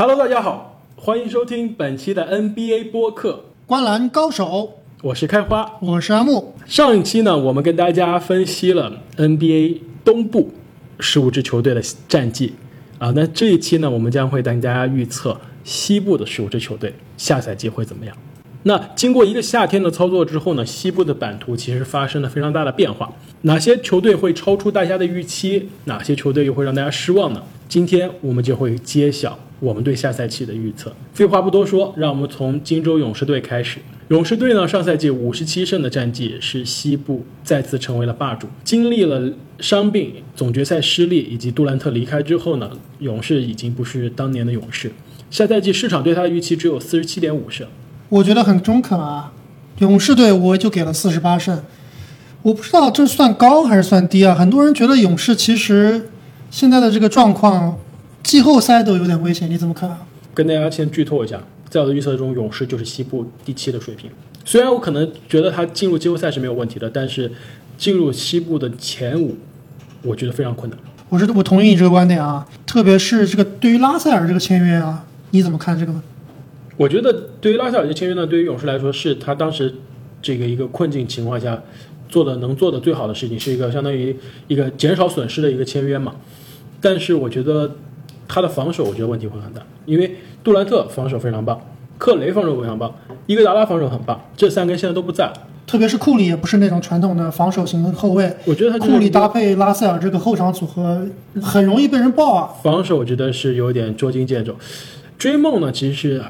Hello，大家好，欢迎收听本期的 NBA 播客，观澜高手，我是开花。我是阿木。上一期呢，我们跟大家分析了 NBA 东部十五支球队的战绩啊，那这一期呢，我们将会带大家预测西部的十五支球队下赛季会怎么样。那经过一个夏天的操作之后呢，西部的版图其实发生了非常大的变化。哪些球队会超出大家的预期？哪些球队又会让大家失望呢？今天我们就会揭晓我们对下赛季的预测。废话不多说，让我们从金州勇士队开始。勇士队呢，上赛季五十七胜的战绩，使西部再次成为了霸主。经历了伤病、总决赛失利以及杜兰特离开之后呢，勇士已经不是当年的勇士。下赛季市场对他的预期只有四十七点五胜。我觉得很中肯啊，勇士队我就给了四十八胜，我不知道这算高还是算低啊。很多人觉得勇士其实现在的这个状况，季后赛都有点危险，你怎么看啊？跟大家先剧透一下，在我的预测中，勇士就是西部第七的水平。虽然我可能觉得他进入季后赛是没有问题的，但是进入西部的前五，我觉得非常困难。我是我同意你这个观点啊，特别是这个对于拉塞尔这个签约啊，你怎么看这个？我觉得对于拉塞尔这签约呢，对于勇士来说是他当时这个一个困境情况下做的能做的最好的事情，是一个相当于一个减少损失的一个签约嘛。但是我觉得他的防守，我觉得问题会很大，因为杜兰特防守非常棒，克雷防守非常棒，伊戈达拉防守很棒，这三个人现在都不在了。特别是库里也不是那种传统的防守型的后卫，我觉得他库里搭配拉塞尔这个后场组合很容易被人爆啊。防守我觉得是有点捉襟见肘。追梦呢，其实是。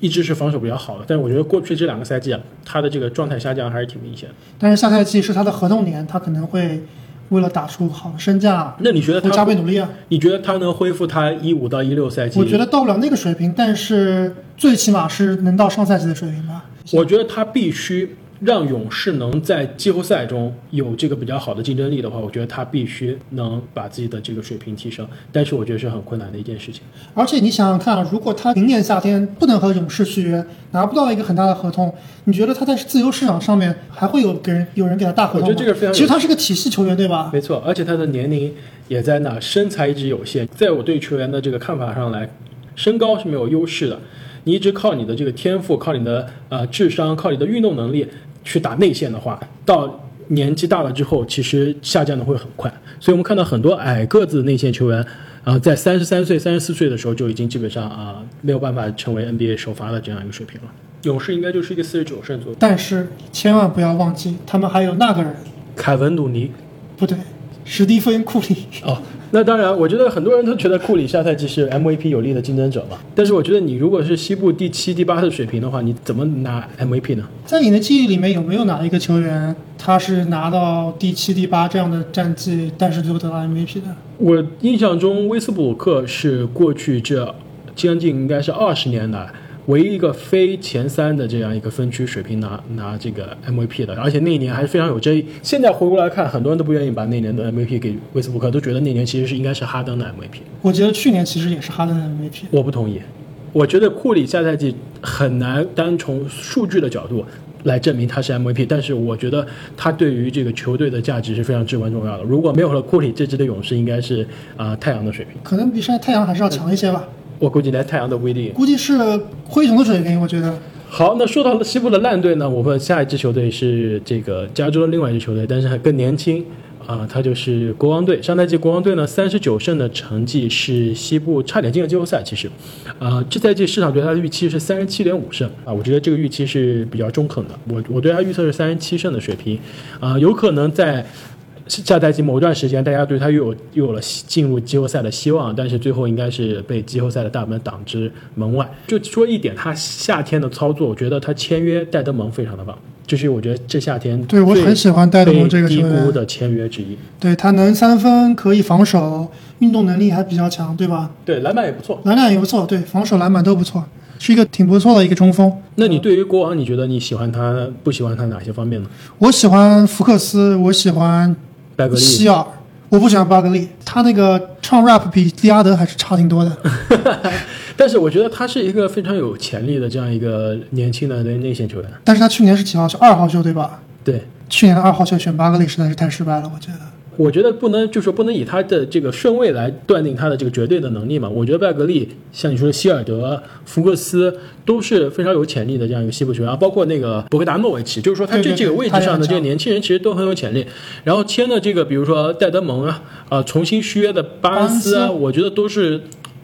一直是防守比较好的，但是我觉得过去这两个赛季啊，他的这个状态下降还是挺明显的。但是下赛季是他的合同年，他可能会为了打出好的身价，那你觉得他加倍努力啊？你觉得他能恢复他一五到一六赛季？我觉得到不了那个水平，但是最起码是能到上赛季的水平吧。我觉得他必须。让勇士能在季后赛中有这个比较好的竞争力的话，我觉得他必须能把自己的这个水平提升。但是我觉得是很困难的一件事情。而且你想想看啊，如果他明年夏天不能和勇士续约，拿不到一个很大的合同，你觉得他在自由市场上面还会有给人有人给他大合同吗？我觉得这个非常。其实他是个体系球员，对吧？没错，而且他的年龄也在那，身材一直有限。在我对球员的这个看法上来，身高是没有优势的。你一直靠你的这个天赋，靠你的呃智商，靠你的运动能力。去打内线的话，到年纪大了之后，其实下降的会很快。所以我们看到很多矮个子内线球员，啊，在三十三岁、三十四岁的时候就已经基本上啊没有办法成为 NBA 首发的这样一个水平了。勇士应该就是一个四十九胜左右。但是千万不要忘记，他们还有那个人，凯文·鲁尼，不对，史蒂芬·库里。哦。那当然，我觉得很多人都觉得库里下赛季是 MVP 有力的竞争者嘛。但是我觉得你如果是西部第七、第八的水平的话，你怎么拿 MVP 呢？在你的记忆里面有没有哪一个球员他是拿到第七、第八这样的战绩，但是最后得到 MVP 的？我印象中，威斯布鲁克是过去这将近应该是二十年来。唯一一个非前三的这样一个分区水平拿拿这个 MVP 的，而且那一年还是非常有争议。现在回过来看，很多人都不愿意把那年的 MVP 给威斯布鲁克，都觉得那年其实是应该是哈登的 MVP。我觉得去年其实也是哈登的 MVP。我不同意，我觉得库里下赛季很难单从数据的角度来证明他是 MVP，但是我觉得他对于这个球队的价值是非常至关重要的。如果没有了库里，这支的勇士应该是啊太阳的水平，可能比现在太阳还是要强一些吧。我估计连太阳都不一定，估计是灰熊的水平。我觉得好。那说到了西部的烂队呢？我们下一支球队是这个加州的另外一支球队，但是还更年轻啊，他就是国王队。上赛季国王队呢，三十九胜的成绩是西部差点进了季后赛。其实，啊，这赛季市场对他的预期是三十七点五胜啊，我觉得这个预期是比较中肯的。我我对他预测是三十七胜的水平啊，有可能在。下赛季某段时间，大家对他又有又有了进入季后赛的希望，但是最后应该是被季后赛的大门挡之门外。就说一点，他夏天的操作，我觉得他签约戴德蒙非常的棒，就是我觉得这夏天对我很喜欢戴德蒙这个低估的签约之一。对他能三分，可以防守，运动能力还比较强，对吧？对，篮板也不错，篮板也不错，对，防守篮板都不错，是一个挺不错的一个中锋。那你对于国王，你觉得你喜欢他，不喜欢他哪些方面呢？我喜欢福克斯，我喜欢。希尔，我不喜欢巴格利，他那个唱 rap 比利阿德还是差挺多的。但是我觉得他是一个非常有潜力的这样一个年轻的内线球员。但是他去年是几号球？二号秀对吧？对，去年的二号秀选巴格利实在是太失败了，我觉得。我觉得不能，就说不能以他的这个顺位来断定他的这个绝对的能力嘛。我觉得拜格利，像你说的希尔德、福克斯都是非常有潜力的这样一个西部球员，包括那个博格达诺维奇，就是说他这几个位置上的这个年轻人其实都很有潜力。然后签的这个，比如说戴德蒙啊，啊、重新续约的巴恩斯啊，我觉得都是。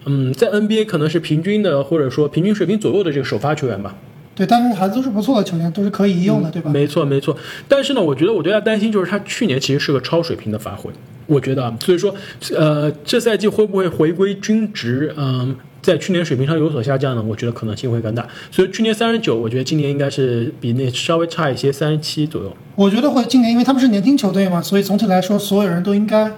嗯，在 NBA 可能是平均的，或者说平均水平左右的这个首发球员吧。对，但是还都是不错的球员，都是可以用的，对吧？没错，没错。但是呢，我觉得我对他担心就是他去年其实是个超水平的发挥，我觉得啊，所以说，呃，这赛季会不会回归均值？嗯、在去年水平上有所下降呢？我觉得可能性会更大。所以去年三十九，我觉得今年应该是比那稍微差一些，三十七左右。我觉得会今年，因为他们是年轻球队嘛，所以总体来说，所有人都应该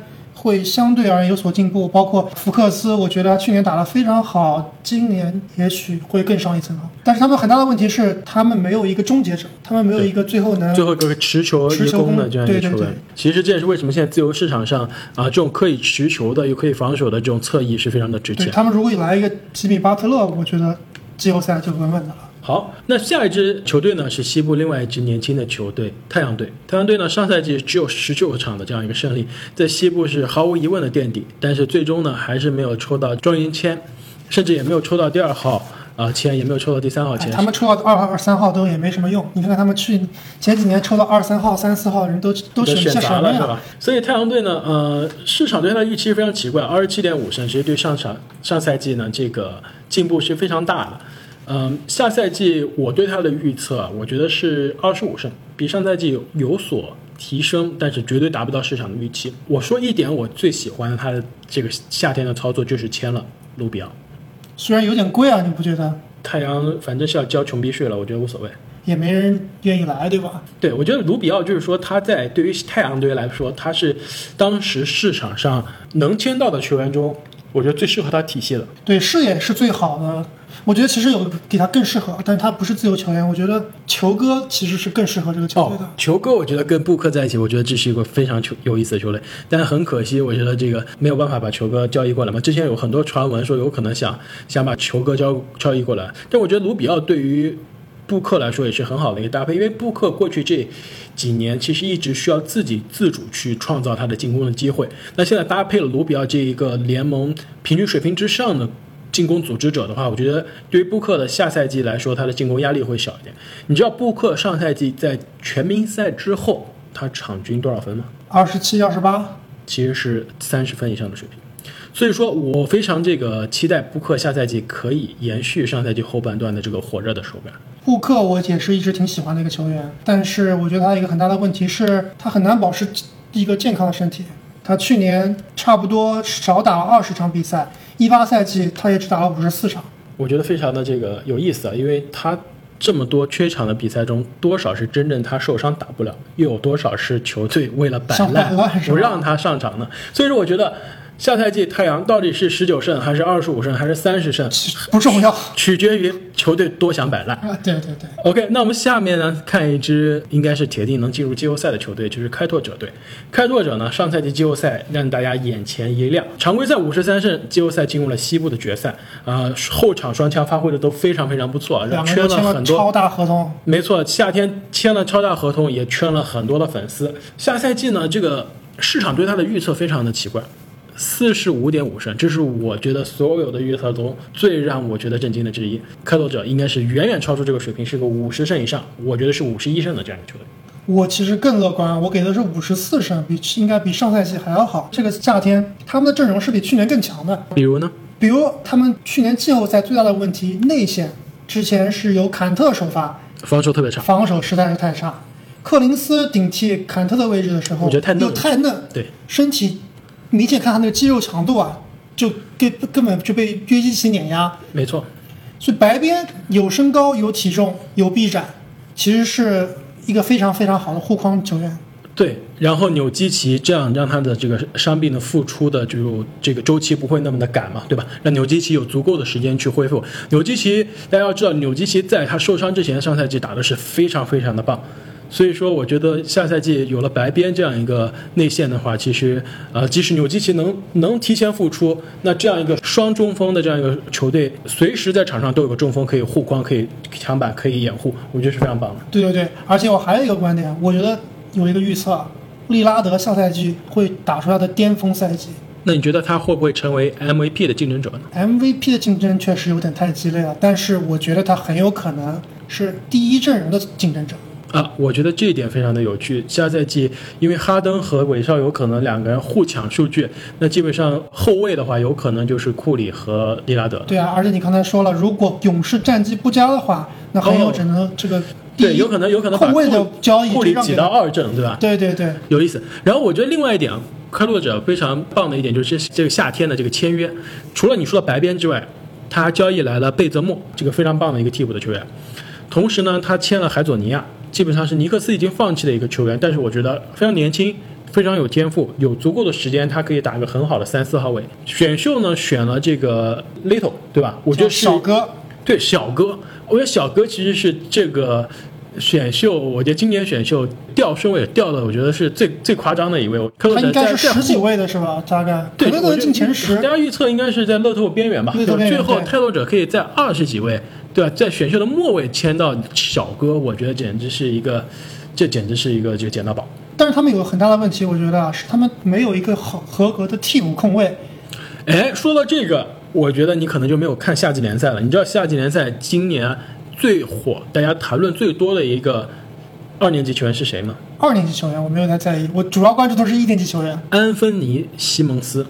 会相对而言有所进步。包括福克斯，我觉得他去年打得非常好，今年也许会更上一层楼。但是他们很大的问题是，他们没有一个终结者，他们没有一个最后能最后一个持球一持球攻攻的这样一个对对球员对，其实这也是为什么现在自由市场上啊，这种可以持球的又可以防守的这种侧翼是非常的值钱。他们如果来一个吉米巴特勒，我觉得季后赛就稳稳的了。好，那下一支球队呢是西部另外一支年轻的球队太阳队。太阳队呢上赛季只有十九场的这样一个胜利，在西部是毫无疑问的垫底，但是最终呢还是没有抽到庄云谦，甚至也没有抽到第二号啊签，也没有抽到第三号签。哎他们抽到二号、二三号都也没什么用。你看看他们去前几年抽到二三号、三四号人都都都选？砸了是吧？所以太阳队呢，呃，市场对他的预期非常奇怪，二十七点五胜，其实对上场上赛季呢这个进步是非常大的。嗯，下赛季我对他的预测啊，我觉得是二十五胜，比上赛季有有所提升，但是绝对达不到市场的预期。我说一点，我最喜欢的他的这个夏天的操作就是签了卢比奥。虽然有点贵啊，你不觉得？太阳反正是要交穷逼税了，我觉得无所谓。也没人愿意来，对吧？对，我觉得卢比奥就是说他在对于太阳队来说，他是当时市场上能签到的球员中，我觉得最适合他体系的。对，视野是最好的。我觉得其实有比他更适合，但是他不是自由球员。我觉得球哥其实是更适合这个球队的。球哥，我觉得跟布克在一起，我觉得这是一个非常球有意思的球队。但是很可惜，我觉得这个没有办法把球哥交易过来嘛。之前有很多传闻说有可能想想把球哥交交易过来，但我觉得卢比奥对于布克来说也是很好的一个搭配，因为布克过去这几年其实一直需要自己自主去创造他的进攻的机会。那现在搭配了卢比奥这一个联盟平均水平之上的进攻组织者的话，我觉得对于布克的下赛季来说，他的进攻压力会小一点。你知道布克上赛季在全明赛之后，他场均多少分吗？二十七、二十八，其实是三十分以上的水平。所以说我非常这个期待布克下赛季可以延续上赛季后半段的这个火热的手感。布克我也是一直挺喜欢的一个球员，但是我觉得他一个很大的问题是，他很难保持一个健康的身体。他去年差不多少打了二十场比赛，一八赛季他也只打了五十四场。我觉得非常的这个有意思啊，因为他这么多缺场的比赛中，多少是真正他受伤打不了，又有多少是球队为了摆烂不让他上场呢？所以说，我觉得下赛季太阳到底是十九胜还是二十五胜还是三十胜，不重要取决于球队多想摆烂。啊，对对对，OK，那我们下面呢看一支应该是铁定能进入季后赛的球队，就是开拓者队。开拓者呢上赛季季后赛让大家眼前一亮，常规赛五十三胜，季后赛进入了西部的决赛。啊、后场双枪发挥的都非常非常不错，圈两个人都签了很多超大合同，没错，夏天签了超大合同，也圈了很多的粉丝。下赛季呢，这个市场对他的预测非常的奇怪，四十五点五胜，这是我觉得所有的预测中最让我觉得震惊的之一。开拓者应该是远远超出这个水平，是个五十胜以上，我觉得是五十一胜的这样一个球队。我其实更乐观，我给的是五十四胜，比应该比上赛季还要好。这个夏天他们的阵容是比去年更强的，比如呢？比如他们去年季后赛最大的问题内线，之前是由坎特首发，防守特别差，防守实在是太差。克林斯顶替坎特的位置的时候，我觉得太嫩又太嫩，对，身体明显看他那个肌肉强度啊，就根根本就被约基奇碾压。没错。所以白边有身高、有体重、有臂展，其实是一个非常非常好的护框球员。对，然后纽基奇这样让他的这个伤病的复出的就这个周期不会那么的赶嘛，对吧？让纽基奇有足够的时间去恢复。纽基奇大家要知道，纽基奇在他受伤之前，上赛季打的是非常非常的棒。所以说，我觉得下赛季有了白边这样一个内线的话，其实呃，即使纽基奇能能提前复出，那这样一个双中锋的这样一个球队，随时在场上都有个中锋可以护框、可以抢板、可以掩护，我觉得是非常棒的。对对对，而且我还有一个观点，我觉得有一个预测，利拉德下赛季会打出他的巅峰赛季。那你觉得他会不会成为 MVP 的竞争者呢？MVP 的竞争确实有点太激烈了，但是我觉得他很有可能是第一阵容的竞争者。啊，我觉得这一点非常的有趣。下赛季因为哈登和韦少有可能两个人互抢数据，那基本上后卫的话，有可能就是库里和利拉德。对啊，而且你刚才说了，如果勇士战绩不佳的话，那很有可能这个对，有可能有可能把后卫的库交易库里挤到二阵，对吧？对对对，有意思。然后我觉得另外一点啊，开拓者非常棒的一点就是这个夏天的这个签约，除了你说的白边之外，他交易来了贝泽莫，这个非常棒的一个替补的球员。同时呢，他签了海佐尼亚，基本上是尼克斯已经放弃的一个球员，但是我觉得非常年轻。非常有天赋，有足够的时间，他可以打一个很好的三四号位。选秀呢选了这个 Little，对吧？我觉得是小哥，对小哥，我觉得小哥其实是这个选秀，我觉得今年选秀掉顺位掉的，我觉得是最最夸张的一位。科他应该是在十几位的是吧？大概对，可能能进前十大。家预测应该是在乐透边缘吧，边缘对最后泰斗者可以在二十几位，对吧？在选秀的末尾签到小哥，我觉得简直是一个，这简直是一个这个捡到宝。但是他们有个很大的问题，我觉得啊，是他们没有一个好合格的替补控卫。哎，说到这个，我觉得你可能就没有看夏季联赛了。你知道夏季联赛今年最火、大家谈论最多的一个二年级球员是谁吗？二年级球员我没有太在意，我主要关注都是一年级球员。安芬尼·西蒙斯，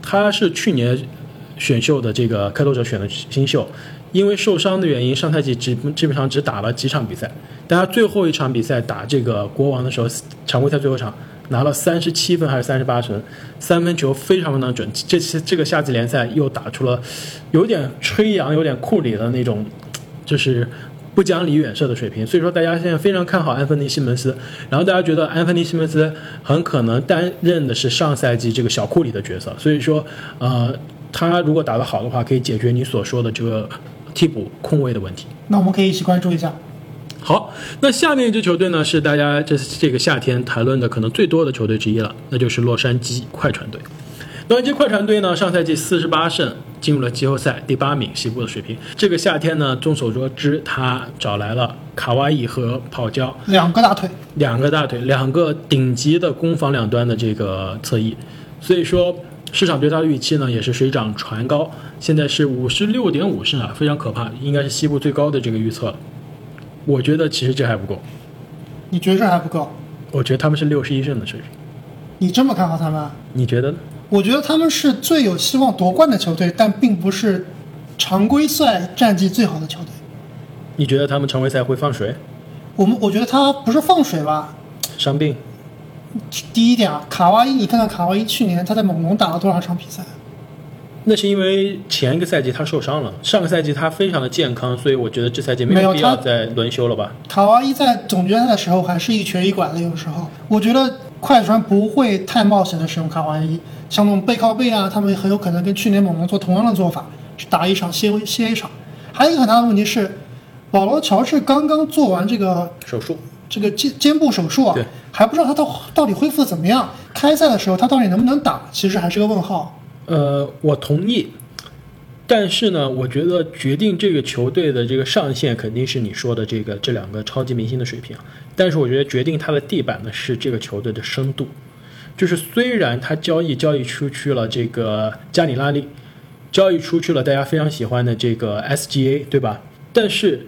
他是去年选秀的这个开拓者选的新秀，因为受伤的原因，上赛季只基本上只打了几场比赛，但他最后一场比赛打这个国王的时候，常规赛最后一场拿了三十七分还是三十八分，三分球非常非常准。这次这个夏季联赛又打出了有点吹杨、有点库里的那种，就是。不讲理远射的水平，所以说大家现在非常看好安芬尼·西蒙斯，然后大家觉得安芬尼·西蒙斯很可能担任的是上赛季这个小库里的角色，所以说，呃，他如果打得好的话，可以解决你所说的这个替补空位的问题。那我们可以一起关注一下。好，那下面一支球队呢是大家这这个夏天谈论的可能最多的球队之一了，那就是洛杉矶快船队。洛杉矶快船队呢，上赛季四十八胜，进入了季后赛第八名，西部的水平。这个夏天呢，众所周知，他找来了卡哇伊和泡椒两个大腿，两个大腿，两个顶级的攻防两端的这个侧翼，所以说市场对他的预期呢也是水涨船高，现在是五十六点五胜啊，非常可怕，应该是西部最高的这个预测了。我觉得其实这还不够，你觉得这还不够？我觉得他们是六十一胜的水平，你这么看好他们？你觉得呢？我觉得他们是最有希望夺冠的球队，但并不是常规赛战绩最好的球队。你觉得他们常规赛会放水？我们我觉得他不是放水吧？伤病？第一点啊，卡哇伊，你看看卡哇伊去年他在猛龙打了多少场比赛？那是因为前一个赛季他受伤了，上个赛季他非常的健康，所以我觉得这赛季没没有有必要再轮休了吧？卡哇伊在总决赛的时候还是一瘸一拐的，有时候我觉得快船不会太冒险的使用卡哇伊，像那种背靠背啊，他们很有可能跟去年猛龙做同样的做法，是打一场歇歇一场。还有一个很大的问题是，保罗乔治刚刚做完这个手术，这个肩肩部手术啊对，还不知道他到到底恢复的怎么样，开赛的时候他到底能不能打，其实还是个问号。呃，我同意，但是呢，我觉得决定这个球队的这个上限肯定是你说的这个这两个超级明星的水平，但是我觉得决定他的地板呢是这个球队的深度，就是虽然他交易交易出去了这个加里拉利，交易出去了大家非常喜欢的这个 SGA，对吧？但是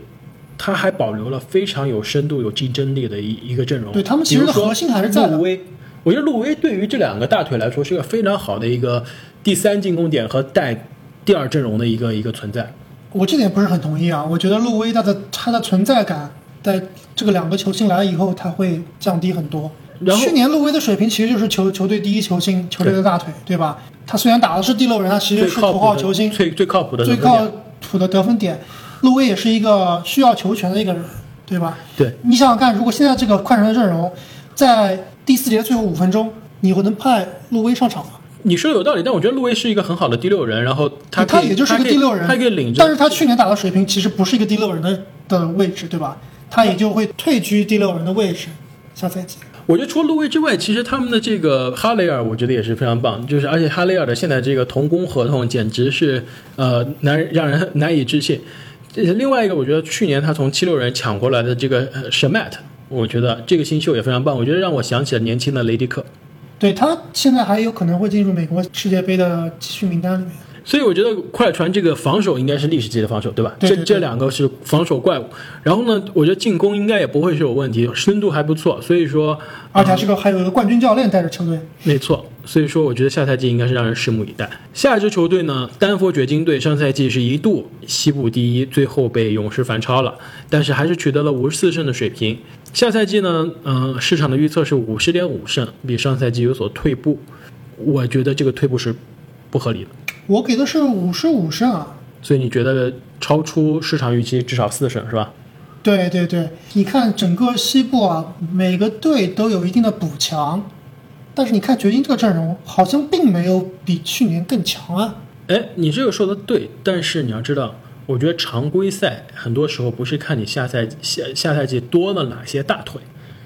他还保留了非常有深度、有竞争力的一一个阵容。对他们其实的核心还是在的路威，我觉得路威对于这两个大腿来说是一个非常好的一个第三进攻点和带第二阵容的一个一个存在。我这点不是很同意啊，我觉得路威他的他的存在感在这个两个球星来了以后，他会降低很多。然后去年路威的水平其实就是球球队第一球星，球队的大腿，对吧？他虽然打的是第六人，他其实是头号球星，最最靠谱的最靠谱的得分点。路威也是一个需要球权的一个人，对吧？对，你想想看，如果现在这个快船的阵容在第四节最后五分钟，你会能派路威上场吗？你说的有道理，但我觉得路威是一个很好的第六人，然后他他也就是个他可以第六人，他可以领着，但是他去年打的水平其实不是一个第六人的的位置，对吧？他也就会退居第六人的位置。下赛季，我觉得除了路威之外，其实他们的这个哈雷尔，我觉得也是非常棒。就是而且哈雷尔的现在这个同工合同简直是呃难让人难以置信。这另外一个，我觉得去年他从七六人抢过来的这个呃 Shamet，我觉得这个新秀也非常棒，我觉得让我想起了年轻的雷迪克。对他现在还有可能会进入美国世界杯的集训名单里面。所以我觉得快船这个防守应该是历史级的防守，对吧？对对对这这两个是防守怪物。然后呢，我觉得进攻应该也不会是有问题，深度还不错。所以说，而且还是个还有一个冠军教练带着球队。没错，所以说我觉得下赛季应该是让人拭目以待。下一支球队呢，丹佛掘金队上赛季是一度西部第一，最后被勇士反超了，但是还是取得了五十四胜的水平。下赛季呢，嗯、市场的预测是五十点五胜，比上赛季有所退步。我觉得这个退步是不合理的，我给的是五十五胜啊。所以你觉得超出市场预期至少四胜是吧？对对对，你看整个西部啊，每个队都有一定的补强，但是你看掘金这个阵容好像并没有比去年更强啊。哎，你这个说的对，但是你要知道，我觉得常规赛很多时候不是看你下赛下下赛季多了哪些大腿，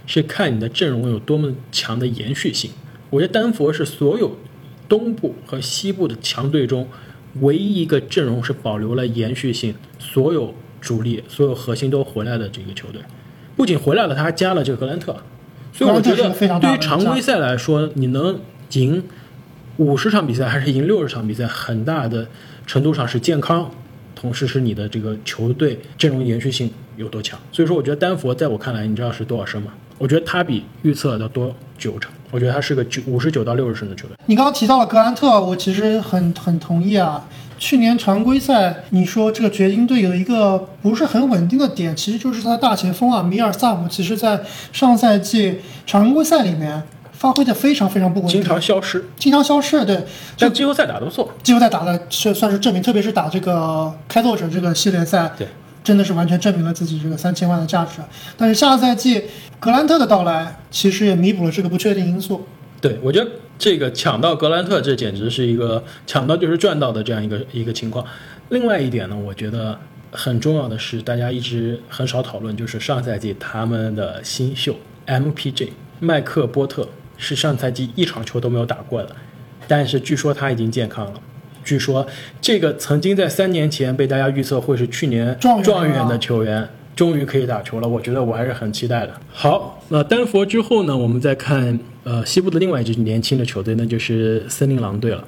是看你的阵容有多么强的延续性。我觉得丹佛是所有东部和西部的强队中唯一一个阵容是保留了延续性，所有主力、所有核心都回来的这个球队。不仅回来了，他还加了这个格兰特，所以我觉得对于常规赛来说，你能赢五十场比赛还是赢六十场比赛，很大的程度上是健康，同时是你的这个球队阵容延续性有多强。所以说，我觉得丹佛在我看来，你知道是多少胜吗？我觉得他比预测的多九成，我觉得他是个九五十九到六十胜的球队。你刚刚提到了格兰特，我其实很很同意啊。去年常规赛，你说这个掘金队有一个不是很稳定的点，其实就是他的大前锋啊，米尔萨姆，其实在上赛季常规赛里面发挥的非常非常不稳定，经常消失，经常消失。对，但季后赛打得不错。季后赛打的是算是证明，特别是打这个开拓者这个系列赛，对，真的是完全证明了自己这个三千万的价值。但是下赛季格兰特的到来，其实也弥补了这个不确定因素。对，我觉得这个抢到格兰特，这简直是一个抢到就是赚到的这样一个一个情况。另外一点呢，我觉得很重要的是，大家一直很少讨论，就是上赛季他们的新秀 MPJ 麦克波特是上赛季一场球都没有打过的，但是据说他已经健康了。据说这个曾经在三年前被大家预测会是去年状元的球员，终于可以打球了，我觉得我还是很期待的。好，那丹佛之后呢，我们再看呃西部的另外一支年轻的球队，那就是森林狼队了。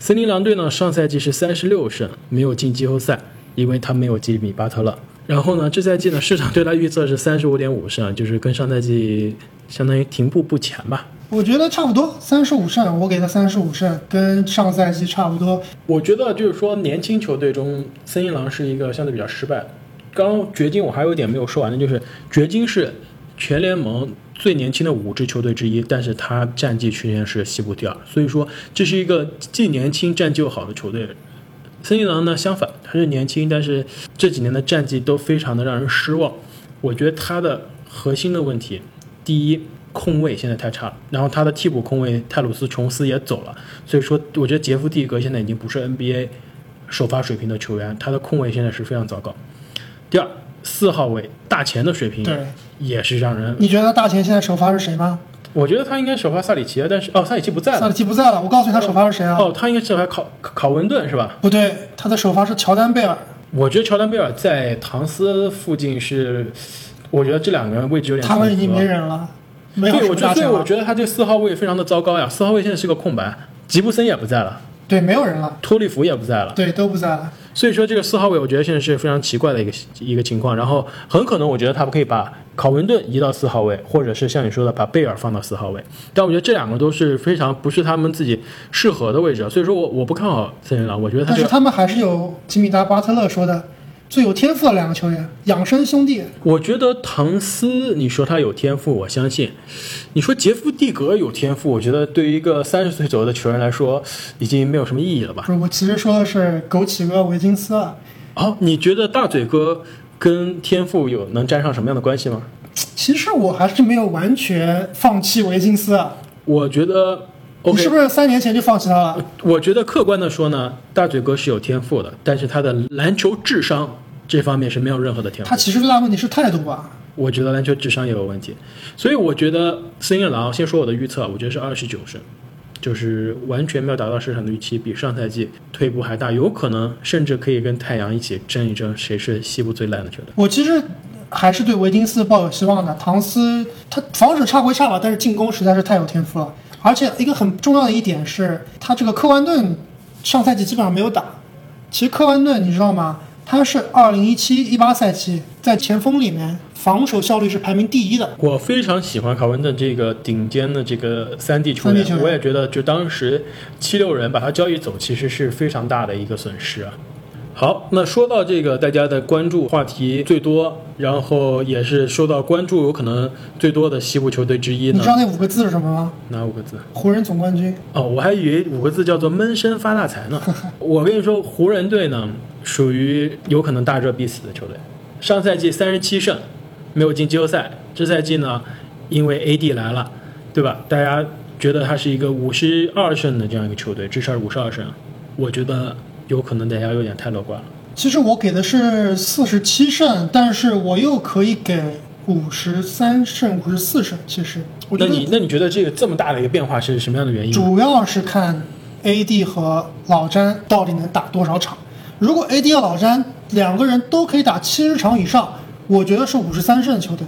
森林狼队呢，上赛季是三十六胜，没有进季后赛，因为他没有吉米巴特勒。然后呢，这赛季呢，市场对他预测是三十五点五胜，就是跟上赛季相当于停步不前吧。我觉得差不多，三十五胜，我给他三十五胜，跟上赛季差不多。我觉得就是说，年轻球队中，森林狼是一个相对比较失败。刚掘金我还有一点没有说完的，就是掘金是全联盟最年轻的五支球队之一，但是他战绩去年是西部第二，所以说这是一个既年轻战绩又好的球队。森林狼呢，相反，他是年轻，但是这几年的战绩都非常的让人失望。我觉得他的核心的问题，第一，控位现在太差了，然后他的替补控位泰鲁斯琼斯也走了，所以说我觉得杰夫蒂格现在已经不是 NBA 首发水平的球员，他的控位现在是非常糟糕。第二，四号位大前的水平对，也是让人，你觉得大前现在首发是谁吗？我觉得他应该首发萨里奇，但是哦，萨里奇不在了萨里，奇不在了，我告诉你他首发是谁啊？哦，他应该首发考考文顿是吧？不对，他的首发是乔丹贝尔。我觉得乔丹贝尔在唐斯附近是，我觉得这两个人位置有点他们已经没人了，没有对，我觉得，所以。我觉得他这四号位非常的糟糕呀。四号位现在是个空白，吉布森也不在了，对，没有人了，托利弗也不在了，对，都不在了。所以说这个四号位，我觉得现在是非常奇怪的一个一个情况。然后很可能，我觉得他们可以把考文顿移到四号位，或者是像你说的把贝尔放到四号位。但我觉得这两个都是非常不是他们自己适合的位置，所以说我我不看好森林狼。我觉得他但是，他们还是有吉米达巴特勒说的最有天赋的两个球员，养生兄弟。我觉得唐斯，你说他有天赋，我相信。你说杰夫蒂格有天赋，我觉得对于一个三十岁左右的球员来说，已经没有什么意义了吧不？是，我其实说的是枸杞哥维金斯啊。哦，你觉得大嘴哥跟天赋有能沾上什么样的关系吗？其实我还是没有完全放弃维金斯啊。我觉得你是不是三年前就放弃他了？我觉得客观的说呢，大嘴哥是有天赋的，但是他的篮球智商这方面是没有任何的天赋他。其实最大问题是态度吧。我觉得篮球智商也有问题，所以我觉得森林狼，先说我的预测，我觉得是二十九胜，就是完全没有达到市场的预期，比上赛季退步还大，有可能甚至可以跟太阳一起争一争谁是西部最烂的球队。我其实还是对维金斯抱有希望的。唐斯他防守差归差吧，但是进攻实在是太有天赋了。而且一个很重要的一点是，他这个科万顿上赛季基本上没有打。其实科万顿你知道吗？他是二零一七一八赛季在前锋里面防守效率是排名第一的。我非常喜欢考文顿这个顶尖的这个三 D 球员我也觉得就当时七六人把他交易走，其实是非常大的一个损失啊。好，那说到这个大家的关注话题最多，然后也是受到关注有可能最多的西部球队之一呢你知，道那五个字是什么吗？哪五个字？湖人总冠军。哦，我还以为五个字叫做闷声发大财呢。我跟你说，湖人队呢属于有可能大热必死的球队。上赛季三十七胜，没有进季后赛。这赛季呢，因为 AD 来了，对吧？大家觉得他是一个五十二胜的这样一个球队，至少是五十二胜。我觉得有可能大家有点太乐观了。其实我给的是四十七胜，但是我又可以给五十三胜、五十四胜。其实我觉得那你那你觉得这个这么大的一个变化是什么样的原因？主要是看 AD 和老詹到底能打多少场。如果 AD 和老詹两个人都可以打七十场以上，我觉得是五十三胜的球队。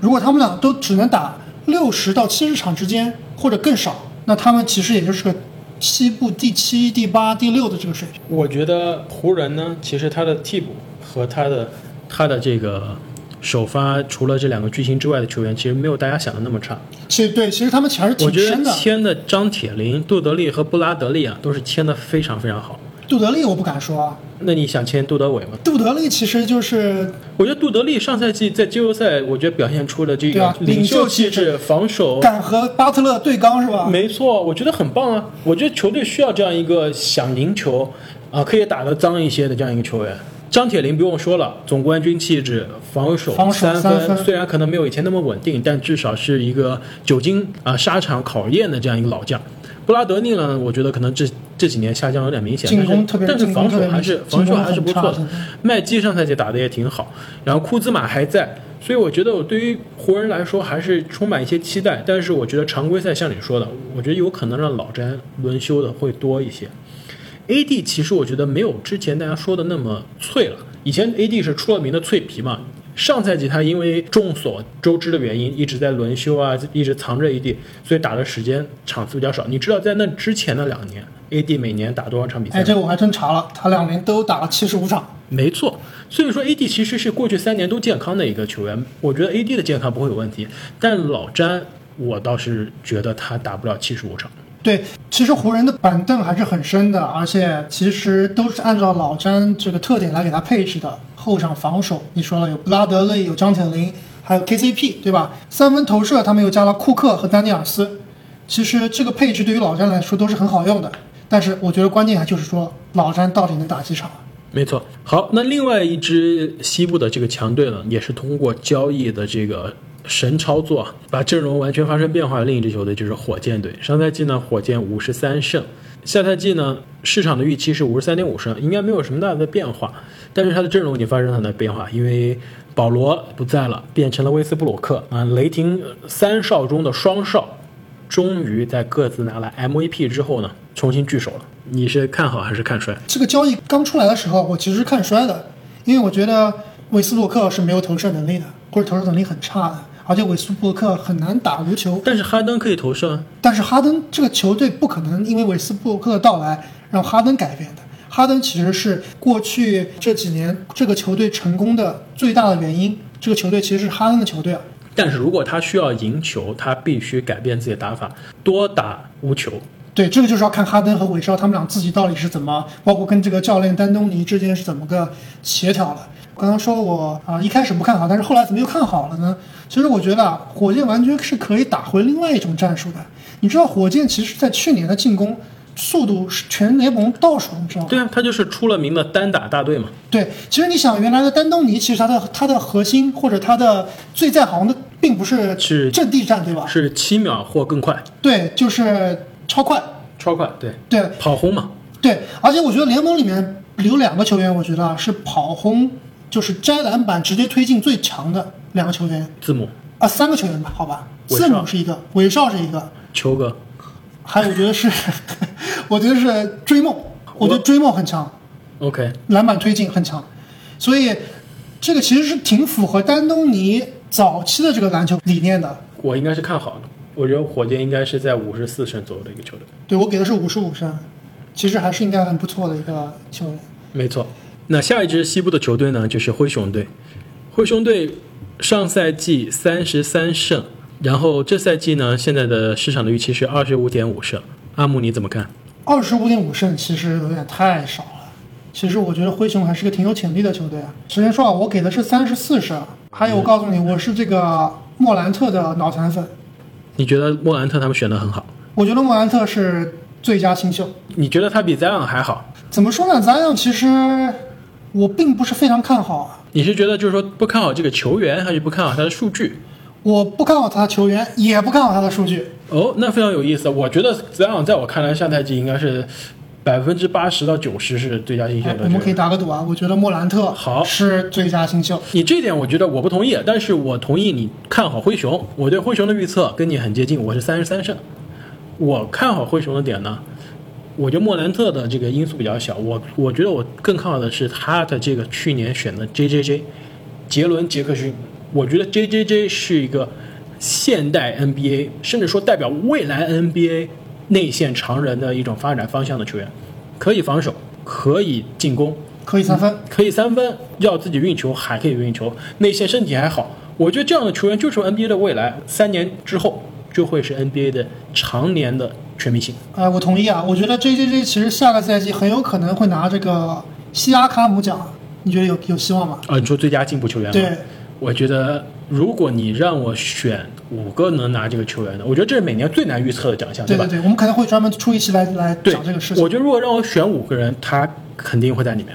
如果他们俩都只能打六十到七十场之间，或者更少，那他们其实也就是个西部第七、第八、第六的这个水平。我觉得湖人呢，其实他的替补和他的他的这个首发，除了这两个巨星之外的球员，其实没有大家想的那么差。其实对，其实他们还是我觉得。签的张铁林、杜德利和布拉德利啊，都是签的非常非常好。杜德利我不敢说啊，那你想签杜德伟吗？杜德利其实就是我觉得杜德利上赛季在季后赛，我觉得表现出了这个领袖气气质、防守，敢和巴特勒对刚是吧？没错，我觉得很棒啊！我觉得球队需要这样一个想赢球啊，可以打得脏一些的这样一个球员。张铁林不用说了，总冠军气质，防守三分虽然可能没有以前那么稳定，但至少是一个久经啊沙场考验的这样一个老将。布拉德利呢，我觉得可能这这几年下降有点明显，进攻但是但是防守还是防守还是不错的。麦基上赛季打的也挺好，然后库兹马还在，所以我觉得我对于湖人来说还是充满一些期待。但是我觉得常规赛像你说的，我觉得有可能让老詹轮休的会多一些。AD 其实我觉得没有之前大家说的那么脆了，以前 AD 是出了名的脆皮嘛。上赛季他因为众所周知的原因一直在轮休啊，一直藏着 AD，所以打的时间场次比较少。你知道在那之前的两年，AD 每年打多少场比赛哎，这个我还真查了，他两年都打了七十五场。没错，所以说 AD 其实是过去三年都健康的一个球员，我觉得 AD 的健康不会有问题，但老詹我倒是觉得他打不了七十五场。对，其实湖人的板凳还是很深的，而且其实都是按照老詹这个特点来给他配置的。后场防守，你说了有布拉德利，有张铁林，还有 KCP，对吧？三分投射他们又加了库克和丹尼尔斯。其实这个配置对于老詹来说都是很好用的，但是我觉得关键还就是说老詹到底能打几场。没错，好，那另外一支西部的这个强队呢，也是通过交易的这个神操作，把阵容完全发生变化另一支球队就是火箭队。上赛季呢，火箭五十三胜，下赛季呢，市场的预期是五十三点五胜，应该没有什么大的变化。但是他的阵容已经发生了很大变化，因为保罗不在了，变成了威斯布鲁克啊，雷霆三少中的双少。终于在各自拿了 MVP 之后呢，重新聚首了。你是看好还是看衰？这个交易刚出来的时候，我其实是看衰的，因为我觉得威斯布鲁克是没有投射能力的，或者投射能力很差的，而且韦斯布鲁克很难打无球。但是哈登可以投射啊，但是哈登这个球队不可能因为韦斯布鲁克的到来让哈登改变的。哈登其实是过去这几年这个球队成功的最大的原因。这个球队其实是哈登的球队啊。但是如果他需要赢球，他必须改变自己的打法，多打无球。对，这个就是要看哈登和韦少他们俩自己到底是怎么，包括跟这个教练丹东尼之间是怎么个协调的。刚刚说我啊、一开始不看好，但是后来怎么又看好了呢？其实我觉得啊，火箭完全是可以打回另外一种战术的。你知道，火箭其实在去年的进攻速度是全联盟倒数，你知道吗？对啊，他就是出了名的单打大队嘛。对，其实你想，原来的丹东尼，其实他的他的核心或者他的最在行的，并不是是阵地战，对吧？是七秒或更快，对，就是超快，超快，对，对跑轰嘛。对。而且我觉得联盟里面有两个球员，我觉得啊是跑轰，就是摘篮板直接推进最强的两个球员字母、啊，三个球员吧，好吧，字母是一个，韦少是一个，球哥，还有我觉得是，我觉得是追梦，我觉得追梦很强。OK，篮板推进很强，所以这个其实是挺符合丹东尼早期的这个篮球理念的。我应该是看好的，我觉得火箭应该是在五十四胜左右的一个球队。对我给的是五十五胜，其实还是应该很不错的一个球员。没错，那下一支西部的球队呢，就是灰熊队。灰熊队上赛季三十三胜，然后这赛季呢，现在的市场的预期是二十五点五胜。阿木你怎么看？二十五点五胜其实有点太少了。其实我觉得灰熊还是个挺有潜力的球队啊。首先说啊，我给的是三十四胜，还有我告诉你，我是这个莫兰特的脑残粉。你觉得莫兰特他们选的很好？我觉得莫兰特是最佳新秀。你觉得他比 Zion 还好？怎么说呢？Zion 其实我并不是非常看好啊。你是觉得就是说不看好这个球员，还是不看好他的数据？我不看好他的球员，也不看好他的数据。哦，那非常有意思。我觉得 Zion 在我看来，下赛季应该是百分之八十到九十是最佳新秀的。哎我们可以打个赌啊，我觉得莫兰特好是最佳新秀。你这点我觉得我不同意，但是我同意你看好灰熊。我对灰熊的预测跟你很接近，我是三十三胜。我看好灰熊的点呢，我觉得莫兰特的这个因素比较小。我我觉得我更看好的是他的这个去年选的 J J J 杰伦杰克逊。我觉得 J J J 是一个现代 NBA，甚至说代表未来 NBA 内线常人的一种发展方向的球员，可以防守，可以进攻，可以三分，可以三分，要自己运球还可以运球，内线身体还好。我觉得这样的球员就是 NBA 的未来，三年之后就会是 NBA 的常年的全明星。啊、我同意啊。我觉得 J J J 其实下个赛季很有可能会拿这个西亚卡姆奖，你觉得有有希望吗？啊，你说最佳进步球员吗？对，我觉得如果你让我选五个能拿这个球员的，我觉得这是每年最难预测的奖项，吧？对对对，我们可能会专门出一期来来讲这个事情。我觉得如果让我选五个人，他肯定会在里面。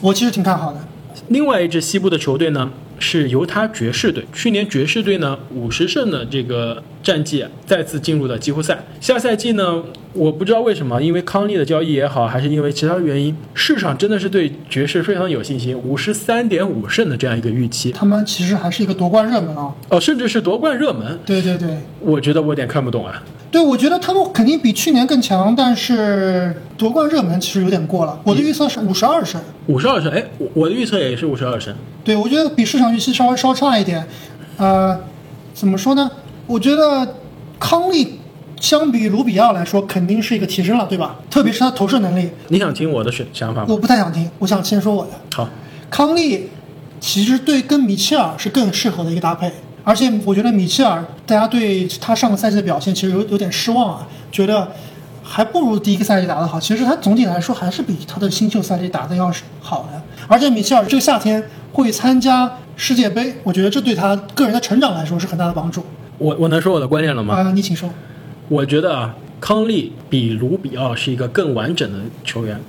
我其实挺看好的。另外一支西部的球队呢是犹他爵士队，去年爵士队呢五十胜的这个战绩再次进入了季后赛。下赛季呢，我不知道为什么，因为康利的交易也好，还是因为其他的原因，市场真的是对爵士非常有信心，五十三点五胜的这样一个预期，他们其实还是一个夺冠热门啊。哦，甚至是夺冠热门，对对对，我觉得我有点看不懂啊。对，我觉得他们肯定比去年更强，但是夺冠热门其实有点过了。我的预测是五十二胜，五十二胜，哎，我我的预测也是五十二胜。对我觉得比市场预期稍微稍差一点。呃，怎么说呢？我觉得康利相比卢比奥来说肯定是一个提升了，对吧？特别是他投射能力，你想听我的选想法吗？我不太想听，我想先说我的。好，康利其实对跟米切尔是更适合的一个搭配，而且我觉得米切尔大家对他上个赛季的表现其实有有点失望啊，觉得还不如第一个赛季打得好。其实他总体来说还是比他的新秀赛季打得要是好的，而且米切尔这个夏天会参加世界杯，我觉得这对他个人的成长来说是很大的帮助。我我能说我的观点了吗？啊、你请说。我觉得啊，康利比卢比奥是一个更完整的球员，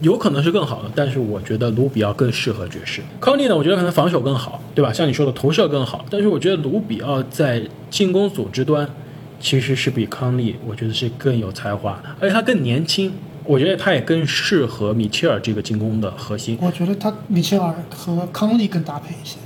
有可能是更好的，但是我觉得卢比奥更适合爵士。康利呢，我觉得可能防守更好，对吧？像你说的投射更好，但是我觉得卢比奥在进攻组织端其实是比康利，我觉得是更有才华，而且他更年轻，我觉得他也更适合米切尔这个进攻的核心。我觉得他米切尔和康利更搭配一些。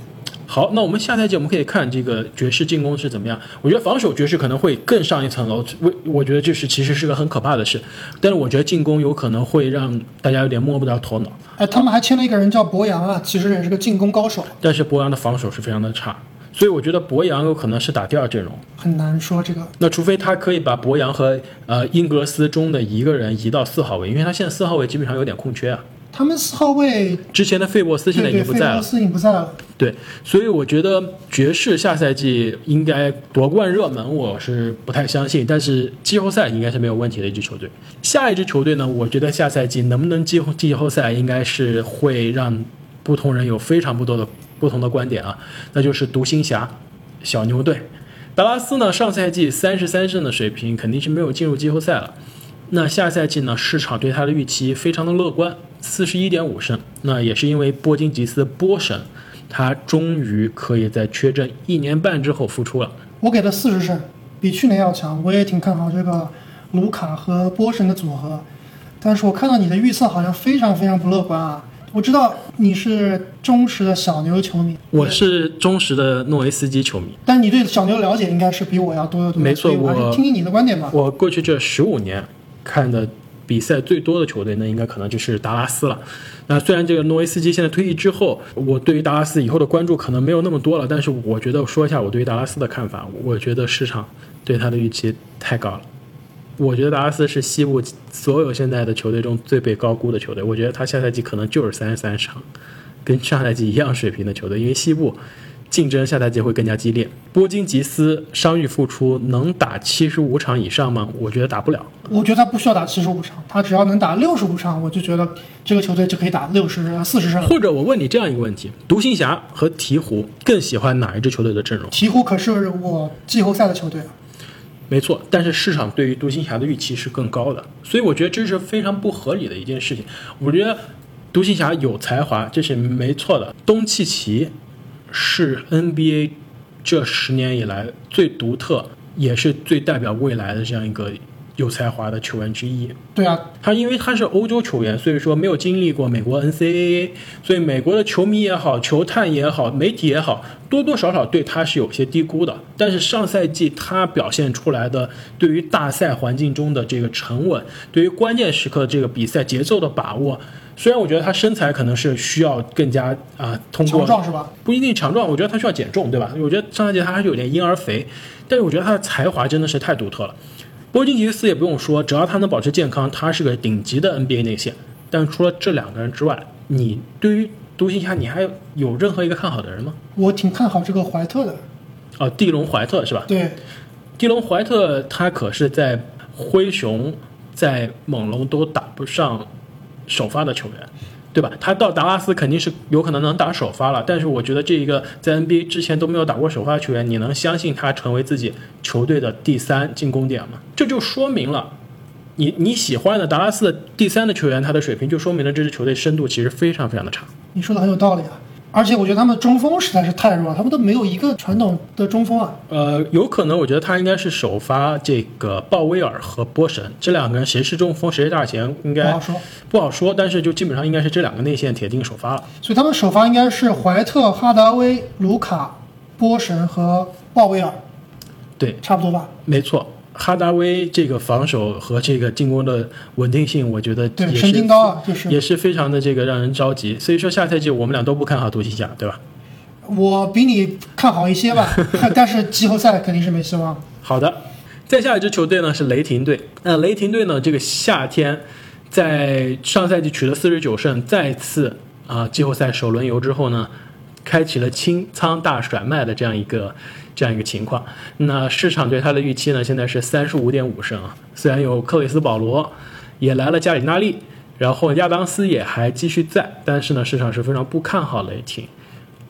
好，那我们下赛季我们可以看这个爵士进攻是怎么样。我觉得防守爵士可能会更上一层楼，为我觉得这是其实是个很可怕的事。但是我觉得进攻有可能会让大家有点摸不着头脑。哎，他们还签了一个人叫博扬啊，其实也是个进攻高手，但是博扬的防守是非常的差，所以我觉得博扬有可能是打第二阵容。很难说这个。那除非他可以把博扬和呃英格斯中的一个人移到四号位，因为他现在四号位基本上有点空缺啊。他们四号位之前的费沃斯现在已经不在了，费沃斯已经不在了。对，所以我觉得爵士下赛季应该夺冠热门，我是不太相信，但是季后赛应该是没有问题的一支球队。下一支球队呢，我觉得下赛季能不能季后季后赛，应该是会让不同人有非常不多的不同的观点啊，那就是独行侠小牛队。达拉斯呢，上赛季三十三胜的水平肯定是没有进入季后赛了。那下赛季呢，市场对他的预期非常的乐观，四十一点五胜。那也是因为波金吉斯波神，他终于可以在缺阵一年半之后复出了。我给了四十胜，比去年要强。我也挺看好这个卢卡和波神的组合，但是我看到你的预测好像非常非常不乐观啊。我知道你是忠实的小牛球迷，我是忠实的诺维斯基球迷，但你对小牛了解应该是比我要多得多。没错我听听你的观点吧。我过去这十五年看的比赛最多的球队，那应该可能就是达拉斯了。那虽然这个诺维斯基现在退役之后，我对于达拉斯以后的关注可能没有那么多了，但是我觉得说一下我对于达拉斯的看法，我觉得市场对他的预期太高了。我觉得达拉斯是西部所有现在的球队中最被高估的球队。我觉得他下赛季可能就是三十三场，跟上赛季一样水平的球队，因为西部。竞争下赛季会更加激烈。波金吉斯伤愈复出，能打七十五场以上吗？我觉得打不了。我觉得他不需要打七十五场，他只要能打六十五场，我就觉得这个球队就可以打六十四十胜。或者我问你这样一个问题：独行侠和鹈鹕更喜欢哪一支球队的阵容？鹈鹕可是我季后赛的球队啊。没错，但是市场对于独行侠的预期是更高的，所以我觉得这是非常不合理的一件事情。我觉得独行侠有才华，这是没错的。东契奇。是 NBA 这十年以来最独特，也是最代表未来的这样一个有才华的球员之一。对啊，他因为他是欧洲球员，所以说没有经历过美国 NCAA，所以美国的球迷也好，球探也好，媒体也好，多多少少对他是有些低估的。但是上赛季他表现出来的对于大赛环境中的这个沉稳，对于关键时刻这个比赛节奏的把握。虽然我觉得他身材可能是需要更加啊，通过强壮是吧？不一定强壮，我觉得他需要减重，对吧？我觉得上赛季他还是有点婴儿肥，但是我觉得他的才华真的是太独特了。波金吉斯也不用说，只要他能保持健康，他是个顶级的 NBA 内线。但除了这两个人之外，你对于独行侠你还有任何一个看好的人吗？我挺看好这个怀特的。哦，蒂隆怀特是吧？对，蒂隆怀特他可是在灰熊、在猛龙都打不上。首发的球员，对吧？他到达拉斯肯定是有可能能打首发了，但是我觉得这一个在 NBA 之前都没有打过首发球员，你能相信他成为自己球队的第三进攻点吗？这就说明了，你你喜欢的达拉斯的第三的球员，他的水平就说明了这支球队深度其实非常非常的差。你说的很有道理啊。而且我觉得他们中锋实在是太弱，他们都没有一个传统的中锋啊。呃，有可能，我觉得他应该是首发这个鲍威尔和波神这两个人，谁是中锋，谁是大前，应该不好说。不好说，但是就基本上应该是这两个内线铁定首发了。所以他们首发应该是怀特、哈达威、卢卡、波神和鲍威尔。对，差不多吧。没错。哈达威这个防守和这个进攻的稳定性，我觉得也是高啊，就是也是非常的这个让人着急。所以说下赛季我们俩都不看好独行侠，对吧？我比你看好一些吧，但是季后赛肯定是没希望。好的，再下一支球队呢是雷霆队。那雷霆队呢，这个夏天在上赛季取得四十九胜，再次啊季后赛首轮游之后呢，开启了清仓大甩卖的这样一个。这样一个情况，那市场对他的预期呢？现在是三十五点五胜啊。虽然有克里斯保罗，也来了加里纳利，然后亚当斯也还继续在，但是呢，市场是非常不看好雷霆。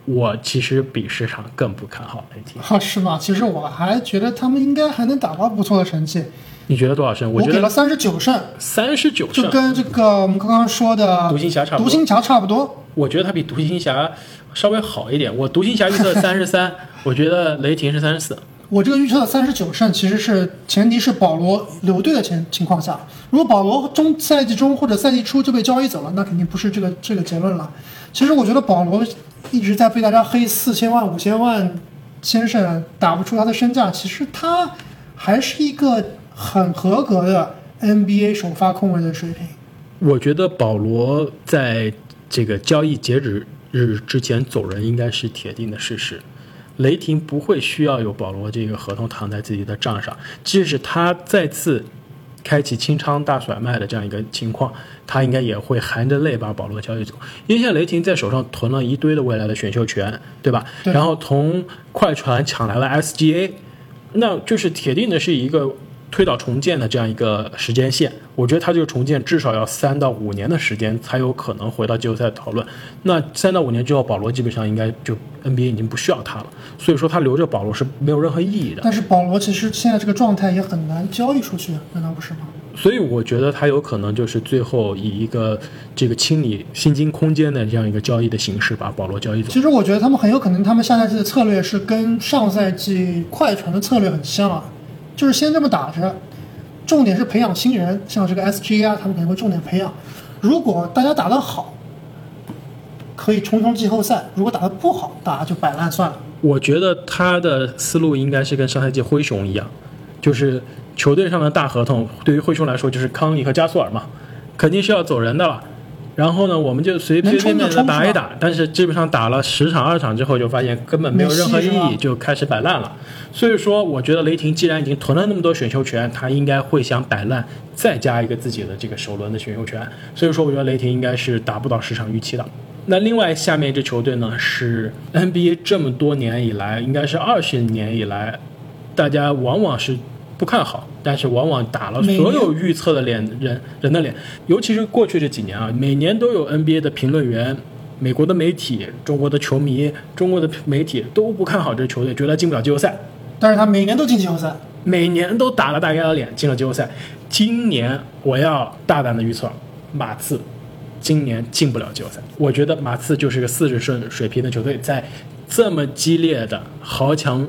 我其实比市场更不看好雷霆。啊，是吗？其实我还觉得他们应该还能打到不错的成绩。你觉得多少胜？我给了三十九胜。三十九胜，就跟这个我们刚刚说的独行侠差。独行侠差不多。我觉得他比独行侠稍微好一点。我独行侠预测 三十三，我觉得雷霆是三十四。我这个预测的三十九胜，其实是前提是保罗留队的前情况下。如果保罗中赛季中或者赛季初就被交易走了，那肯定不是这个这个结论了。其实我觉得保罗一直在被大家黑四千万、五千万先生打不出他的身价。其实他还是一个。很合格的 NBA 首发控卫的水平。我觉得保罗在这个交易截止日之前走人应该是铁定的事实。雷霆不会需要有保罗这个合同躺在自己的账上，即使他再次开启清仓大甩卖的这样一个情况，他应该也会含着泪把保罗交易走。因为现在雷霆在手上囤了一堆的未来的选秀权，对吧？然后从快船抢来了 SGA，那就是铁定的是一个。推倒重建的这样一个时间线，我觉得他这个重建至少要三到五年的时间才有可能回到季后赛讨论。那三到五年之后，保罗基本上应该就 NBA 已经不需要他了，所以说他留着保罗是没有任何意义的。但是保罗其实现在这个状态也很难交易出去，难道不是吗？所以我觉得他有可能就是最后以一个这个清理薪金空间的这样一个交易的形式把保罗交易走。其实我觉得他们很有可能，他们下赛季的策略是跟上赛季快船的策略很像啊。就是先这么打着，重点是培养新人，像这个 SG 啊，他们可能会重点培养。如果大家打得好，可以冲冲季后赛；如果打得不好，大家就摆烂算了。我觉得他的思路应该是跟上赛季灰熊一样，就是球队上的大合同，对于灰熊来说就是康利和加索尔嘛。肯定是要走人的了。然后呢，我们就随随便便的打一打，但是基本上打了十场二场之后，就发现根本没有任何意义，就开始摆烂了。所以说，我觉得雷霆既然已经囤了那么多选秀权，他应该会想摆烂，再加一个自己的这个首轮的选秀权。所以说，我觉得雷霆应该是达不到市场预期的。那另外下面一支球队呢，是 NBA 这么多年以来，应该是二十年以来，大家往往是。不看好，但是往往打了所有预测的脸人人的脸，尤其是过去这几年啊，每年都有 NBA 的评论员、美国的媒体、中国的球迷、中国的媒体都不看好这球队，觉得进不了季后赛。但是他每年都进季后赛，每年都打了大家的脸，进了季后赛。今年我要大胆的预测，马刺今年进不了季后赛。我觉得马刺就是个四十胜水平的球队，在这么激烈的豪强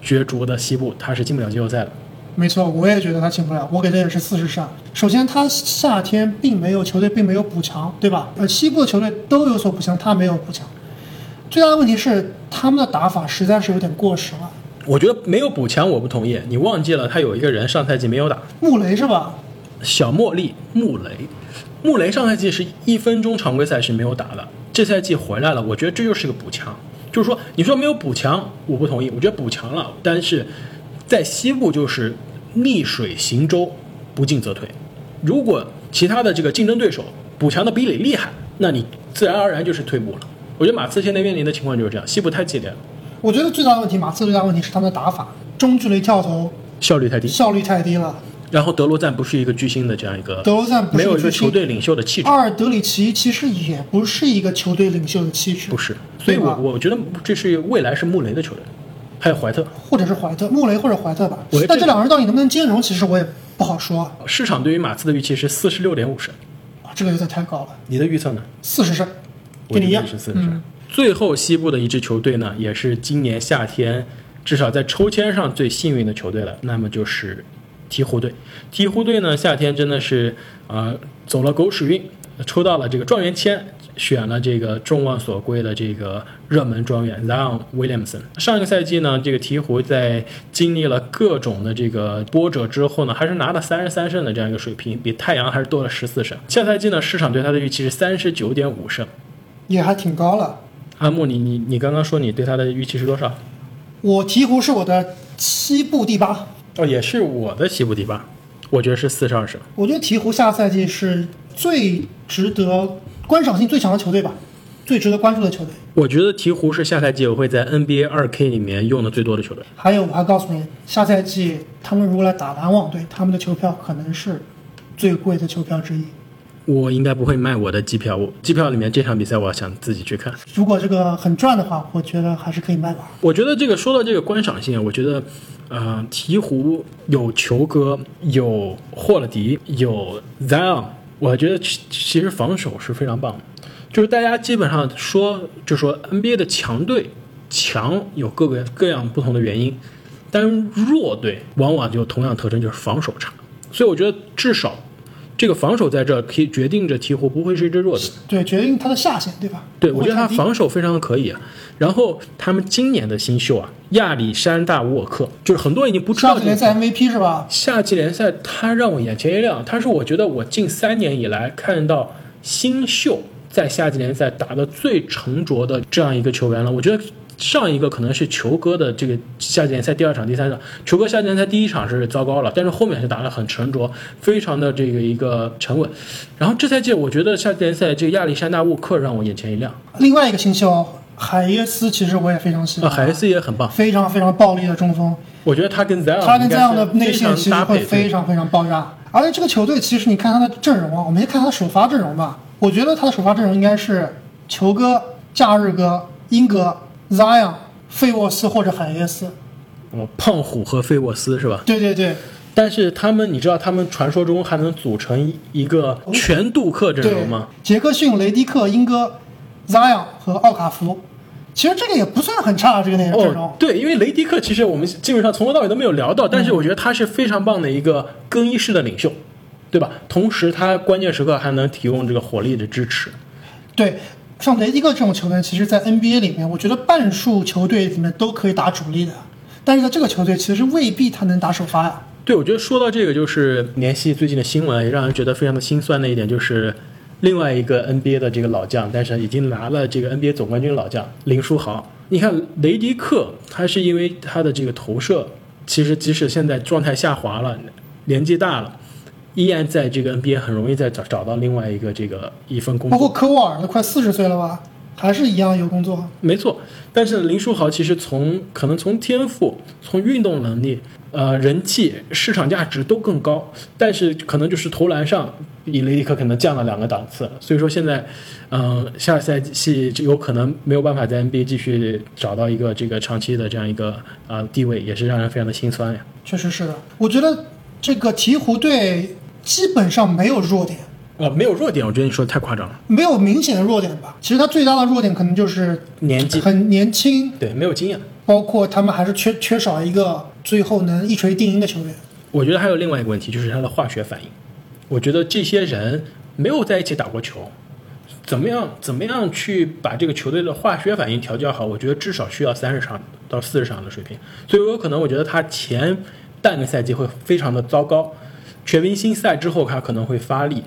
角逐的西部，他是进不了季后赛的。没错，我也觉得他进不了。我给的也是四十胜。首先，他夏天并没有球队并没有补强，对吧？呃，西部的球队都有所补强，他没有补强。最大的问题是他们的打法实在是有点过时了。我觉得没有补强，我不同意。你忘记了他有一个人上赛季没有打，穆雷是吧？小茉莉，穆雷，穆雷上赛季是一分钟常规赛是没有打的，这赛季回来了，我觉得这就是个补强。就是说，你说没有补强，我不同意。我觉得补强了，但是。在西部就是逆水行舟，不进则退。如果其他的这个竞争对手补强的比你厉害，那你自然而然就是退步了。我觉得马刺现在面临的情况就是这样，西部太激烈了。我觉得最大的问题，马刺最大的问题是他们的打法，中距离跳投效率太低，效率太低了。然后德罗赞不是一个巨星的这样一个，德罗赞没有一个球队领袖的气质。阿尔德里奇其实也不是一个球队领袖的气质，不是。所以我我觉得这是未来是穆雷的球队。还有怀特，或者是怀特，穆雷或者怀特吧。但这两个人到底能不能兼容，其实我也不好说。市场对于马刺的预期是四十六点五胜，啊，这个有点太高了。你的预测呢？四十胜，跟你一样。是四十胜。最后西部的一支球队呢，也是今年夏天至少在抽签上最幸运的球队了，那么就是鹈鹕队。鹈鹕队呢，夏天真的是啊走了狗屎运，抽到了这个状元签。选了这个众望所归的这个热门状元 Zion Williamson。上一个赛季呢，这个鹈鹕在经历了各种的这个波折之后呢，还是拿了三十三胜的这样一个水平，比太阳还是多了十四胜。下赛季呢，市场对他的预期是三十九点五胜，也还挺高了。阿木，你你你刚刚说你对他的预期是多少？我鹈鹕是我的西部第八，哦，也是我的西部第八，我觉得是四十二胜。我觉得鹈鹕下赛季是最值得。观赏性最强的球队吧，最值得关注的球队。我觉得鹈鹕是下赛季我会在 NBA 二 K 里面用的最多的球队。还有，我还告诉你，下赛季他们如果来打篮网队，他们的球票可能是最贵的球票之一。我应该不会卖我的机票，我机票里面这场比赛我想自己去看。如果这个很赚的话，我觉得还是可以卖吧。我觉得这个说到这个观赏性，我觉得，呃，鹈鹕有球哥，有霍勒迪，有 Zion。我觉得其其实防守是非常棒的，就是大家基本上说，就说 NBA 的强队强有各个各样不同的原因，但弱队往往就同样特征就是防守差，所以我觉得至少。这个防守在这可以决定着鹈鹕不会是一支弱队，对，决定他的下限，对吧？对，我觉得他防守非常的可以。然后他们今年的新秀啊，亚历山大沃克，就是很多人已经不知道。夏季联赛 MVP 是吧？夏季联赛他让我眼前一亮，他是我觉得我近三年以来看到新秀在夏季联赛打的最沉着的这样一个球员了。我觉得。上一个可能是球哥的这个夏季联赛第二场、第三场，球哥夏季联赛第一场是糟糕了，但是后面是打得很沉着，非常的这个一个沉稳。然后这赛季我觉得夏季联赛这个亚历山大沃克让我眼前一亮。另外一个新秀海耶斯，其实我也非常喜欢。海耶斯也很棒，非常非常暴力的中锋。我觉得他跟 z 他跟 z 样的内线其实会非常非常爆炸。而且这个球队其实你看他的阵容啊，我们先看他的首发阵容吧。我觉得他的首发阵容应该是球哥、假日哥、英哥、Zion。费沃斯或者海耶斯，哦，胖虎和费沃斯是吧？对对对。但是他们，你知道他们传说中还能组成一个全杜克阵容吗？杰克逊、雷迪克、英哥、Zion 和奥卡福，其实这个也不算很差，这个阵容。对，因为雷迪克其实我们基本上从头到尾都没有聊到，但是我觉得他是非常棒的一个更衣室的领袖，对吧？同时他关键时刻还能提供这个火力的支持。对。像雷迪克这种球员，其实，在 NBA 里面，我觉得半数球队里面都可以打主力的。但是在这个球队，其实未必他能打首发呀。对，我觉得说到这个，就是联系最近的新闻，也让人觉得非常的心酸的一点，就是另外一个 NBA 的这个老将，但是已经拿了这个 NBA 总冠军老将林书豪。你看雷迪克，他是因为他的这个投射，其实即使现在状态下滑了，年纪大了，依然在这个 NBA 很容易再找找到另外一个这个一份工作。包括科沃尔，都快四十岁了吧，还是一样有工作。没错，但是林书豪其实从可能从天赋、从运动能力、呃人气、市场价值都更高，但是可能就是投篮上比雷迪克可能降了两个档次，所以说现在，嗯、下赛季就有可能没有办法在 NBA 继续找到一个这个长期的这样一个啊、地位，也是让人非常的心酸呀。确实是的，我觉得这个鹈鹕队基本上没有弱点，呃，没有弱点，我觉得你说的太夸张了，没有明显的弱点吧。其实他最大的弱点可能就是年纪很年轻，对没有经验。包括他们还是缺缺少一个最后能一锤定音的球员。我觉得还有另外一个问题，就是他的化学反应。我觉得这些人没有在一起打过球，怎么样怎么样去把这个球队的化学反应调教好？我觉得至少需要三十场到四十场的水平。所以有可能我觉得他前半个赛季会非常的糟糕，全明星赛之后他可能会发力，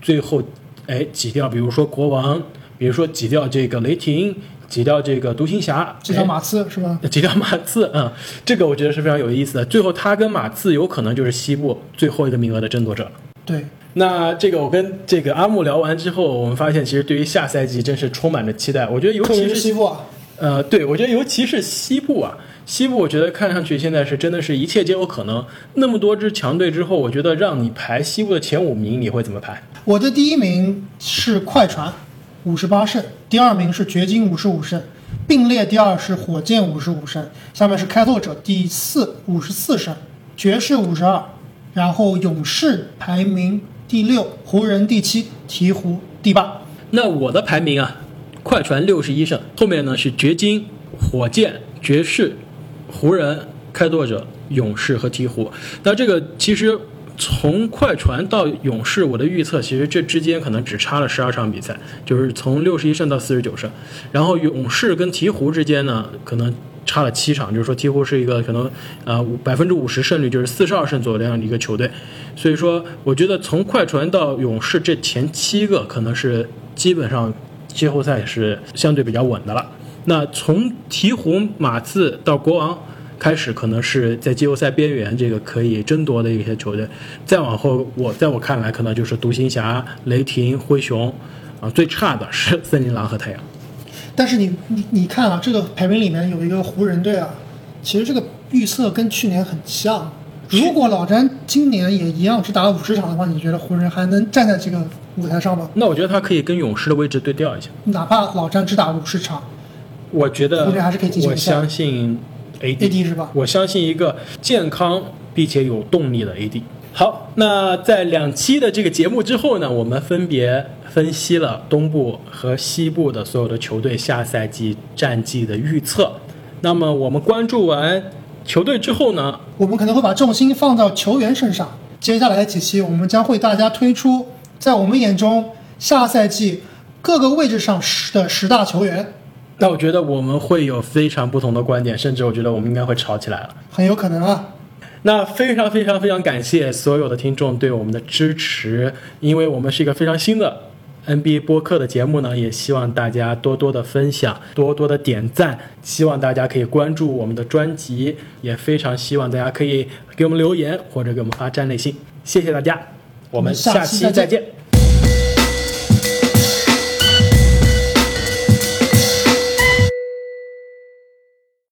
最后哎挤掉，比如说国王，比如说挤掉这个雷霆，挤掉这个独行侠，挤掉马刺是吧？挤掉马刺，嗯，这个我觉得是非常有意思的。最后他跟马刺有可能就是西部最后一个名额的争夺者了。对，那这个我跟这个阿木聊完之后，我们发现其实对于下赛季真是充满着期待。我觉得尤其是是西部啊，呃，对我觉得尤其是西部啊，西部我觉得看上去现在是真的是一切皆有可能。那么多支强队之后，我觉得让你排西部的前五名，你会怎么排？我的第一名是快船，五十八胜；第二名是掘金，五十五胜；并列第二是火箭，五十五胜；下面是开拓者第四，五十四胜；爵士五十二，然后勇士排名第六，湖人第七，鹈鹕第八。那我的排名啊，快船六十一胜，后面呢是掘金、火箭、爵士、湖人、开拓者、勇士和鹈鹕。那这个其实从快船到勇士，我的预测其实这之间可能只差了十二场比赛，就是从六十一胜到四十九胜。然后勇士跟鹈鹕之间呢，可能差了七场，就是说鹈鹕是一个可能呃百分之五十胜率，就是四十二胜左右这样的一个球队。所以说，我觉得从快船到勇士这前七个可能是基本上季后赛是相对比较稳的了。那从鹈鹕、马刺到国王开始，可能是在季后赛边缘这个可以争夺的一些球队。再往后，我在我看来，可能就是独行侠、雷霆、灰熊，啊，最差的是森林狼和太阳。但是你你你看啊，这个排名里面有一个湖人队啊，其实这个预测跟去年很像。如果老詹今年也一样只打了五十场的话，你觉得湖人还能站在这个舞台上吗？那我觉得他可以跟勇士的位置对调一下。哪怕老詹只打五十场我觉得湖人还是可以进我相信 AD，，AD 是吧？我相信一个健康并且有动力的 AD。好，那在两期的这个节目之后呢，我们分别分析了东部和西部的所有的球队下赛季战绩的预测。那么我们关注完球队之后呢，我们可能会把重心放到球员身上。接下来几期，我们将会大家推出在我们眼中下赛季各个位置上十的十大球员，那我觉得我们会有非常不同的观点，甚至我觉得我们应该会吵起来了。很有可能啊。那非常非常非常感谢所有的听众对我们的支持，因为我们是一个非常新的 NBA 播客的节目呢，也希望大家多多的分享，多多的点赞，希望大家可以关注我们的专辑，也非常希望大家可以给我们留言或者给我们发站内信，谢谢大家，我们下期再见。